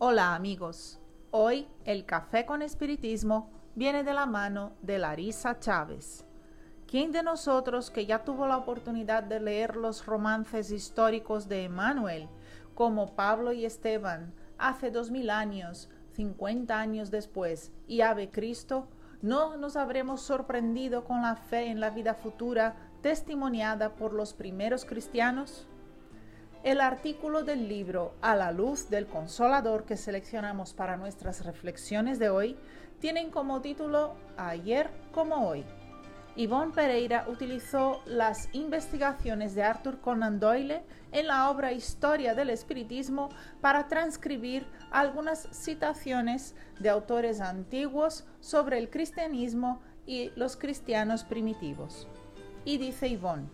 Hola amigos, hoy el café con espiritismo viene de la mano de Larisa Chávez. ¿Quién de nosotros que ya tuvo la oportunidad de leer los romances históricos de Emmanuel, como Pablo y Esteban, hace dos mil años, cincuenta años después, y Ave Cristo, no nos habremos sorprendido con la fe en la vida futura testimoniada por los primeros cristianos? El artículo del libro A la luz del consolador que seleccionamos para nuestras reflexiones de hoy tienen como título Ayer como hoy. Yvonne Pereira utilizó las investigaciones de Arthur Conan Doyle en la obra Historia del Espiritismo para transcribir algunas citaciones de autores antiguos sobre el cristianismo y los cristianos primitivos. Y dice Yvonne,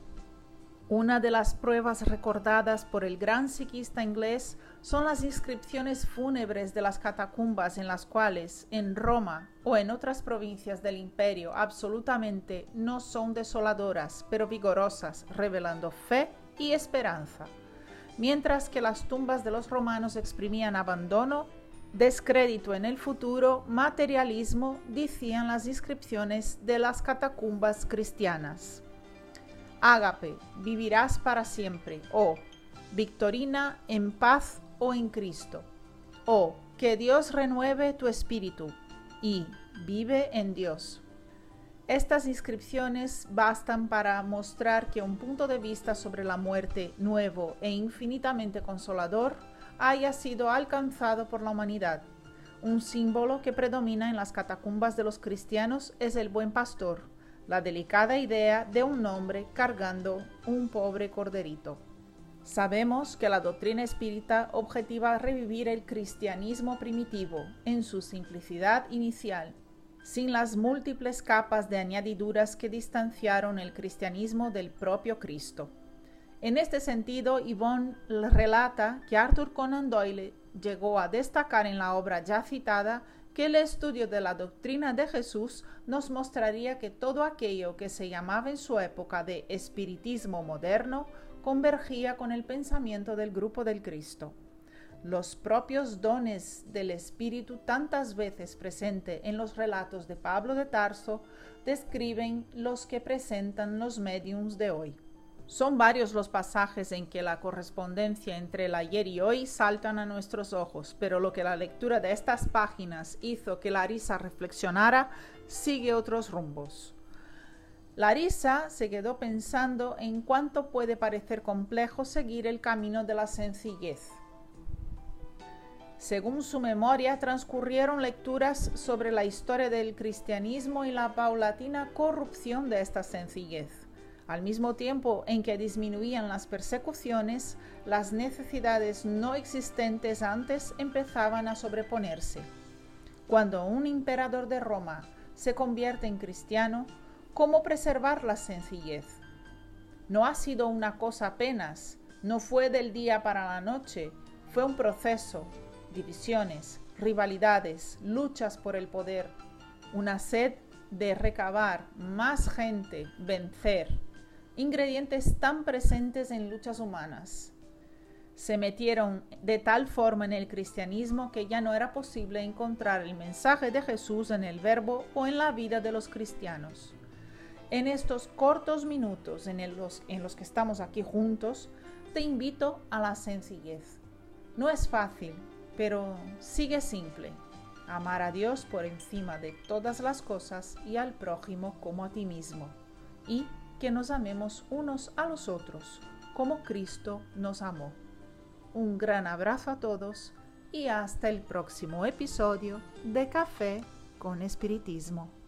una de las pruebas recordadas por el gran psiquista inglés son las inscripciones fúnebres de las catacumbas en las cuales, en Roma o en otras provincias del imperio, absolutamente no son desoladoras, pero vigorosas, revelando fe y esperanza, mientras que las tumbas de los romanos exprimían abandono, descrédito en el futuro, materialismo, decían las inscripciones de las catacumbas cristianas. Ágape, vivirás para siempre. O Victorina, en paz o en Cristo. O que Dios renueve tu espíritu. Y vive en Dios. Estas inscripciones bastan para mostrar que un punto de vista sobre la muerte nuevo e infinitamente consolador haya sido alcanzado por la humanidad. Un símbolo que predomina en las catacumbas de los cristianos es el buen pastor, la delicada idea de un hombre cargando un pobre corderito. Sabemos que la doctrina espírita objetiva revivir el cristianismo primitivo en su simplicidad inicial, sin las múltiples capas de añadiduras que distanciaron el cristianismo del propio Cristo. En este sentido, Yvonne relata que Arthur Conan Doyle llegó a destacar en la obra ya citada que el estudio de la doctrina de Jesús nos mostraría que todo aquello que se llamaba en su época de espiritismo moderno convergía con el pensamiento del grupo del Cristo. Los propios dones del Espíritu, tantas veces presente en los relatos de Pablo de Tarso, describen los que presentan los mediums de hoy. Son varios los pasajes en que la correspondencia entre el ayer y hoy saltan a nuestros ojos, pero lo que la lectura de estas páginas hizo que Larisa reflexionara sigue otros rumbos. Larisa se quedó pensando en cuánto puede parecer complejo seguir el camino de la sencillez. Según su memoria, transcurrieron lecturas sobre la historia del cristianismo y la paulatina corrupción de esta sencillez. Al mismo tiempo en que disminuían las persecuciones, las necesidades no existentes antes empezaban a sobreponerse. Cuando un emperador de Roma se convierte en cristiano, ¿cómo preservar la sencillez? No ha sido una cosa apenas, no fue del día para la noche, fue un proceso, divisiones, rivalidades, luchas por el poder, una sed de recabar más gente, vencer, ingredientes tan presentes en luchas humanas. Se metieron de tal forma en el cristianismo que ya no era posible encontrar el mensaje de Jesús en el verbo o en la vida de los cristianos. En estos cortos minutos en los, que estamos aquí juntos, te invito a la sencillez. No es fácil, pero sigue simple. Amar a Dios por encima de todas las cosas y al prójimo como a ti mismo. Y que nos amemos unos a los otros como Cristo nos amó. Un gran abrazo a todos y hasta el próximo episodio de Café con Espiritismo.